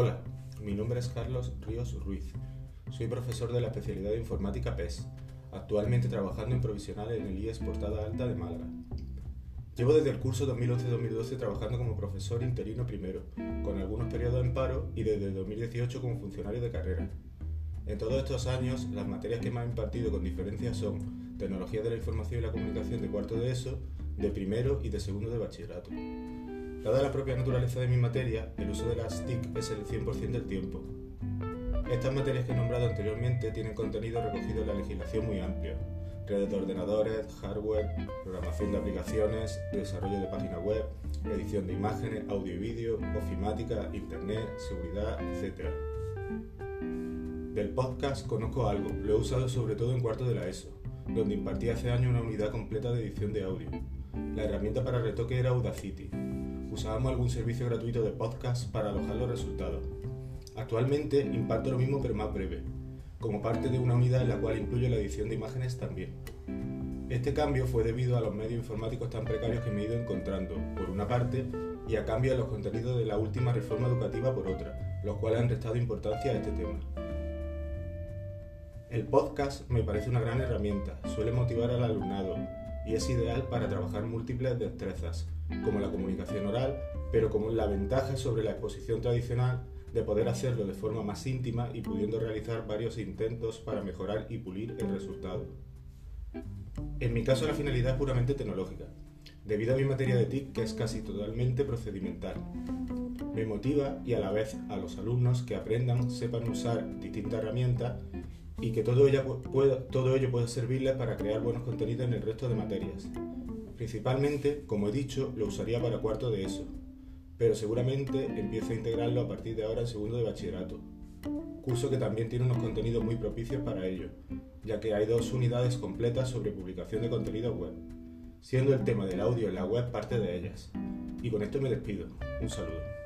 Hola, mi nombre es Carlos Ríos Ruiz. Soy profesor de la especialidad de informática PES, actualmente trabajando en provisional en el IES Portada Alta de Málaga. Llevo desde el curso 2011-2012 trabajando como profesor interino primero, con algunos periodos en paro y desde 2018 como funcionario de carrera. En todos estos años, las materias que me han impartido con diferencia son Tecnología de la Información y la Comunicación de cuarto de ESO, de primero y de segundo de bachillerato. Dada la propia naturaleza de mi materia, el uso de las TIC es el 100% del tiempo. Estas materias que he nombrado anteriormente tienen contenido recogido en la legislación muy amplio. Redes de ordenadores, hardware, programación de aplicaciones, desarrollo de páginas web, edición de imágenes, audio y vídeo, ofimática, internet, seguridad, etc. Del podcast conozco algo, lo he usado sobre todo en cuarto de la ESO, donde impartí hace años una unidad completa de edición de audio. La herramienta para retoque era Audacity, usábamos algún servicio gratuito de podcast para alojar los resultados. Actualmente imparto lo mismo pero más breve, como parte de una unidad en la cual incluyo la edición de imágenes también. Este cambio fue debido a los medios informáticos tan precarios que me he ido encontrando, por una parte, y a cambio de los contenidos de la última reforma educativa por otra, los cuales han restado importancia a este tema. El podcast me parece una gran herramienta, suele motivar al alumnado y es ideal para trabajar múltiples destrezas, como la comunicación oral, pero como la ventaja sobre la exposición tradicional de poder hacerlo de forma más íntima y pudiendo realizar varios intentos para mejorar y pulir el resultado. En mi caso la finalidad es puramente tecnológica, debido a mi materia de TIC que es casi totalmente procedimental. Me motiva y a la vez a los alumnos que aprendan, sepan usar distintas herramientas y que todo ello, pueda, servirles para crear buenos contenidos en el resto de materias. Principalmente, como he dicho, lo usaría para cuarto de eso, pero seguramente empiezo a integrarlo a partir de ahora en segundo de bachillerato, curso que también tiene unos contenidos muy propicios para ello, ya que hay dos unidades completas sobre publicación de contenido web, siendo el tema del audio en la web parte de ellas. Y con esto me despido. Un saludo.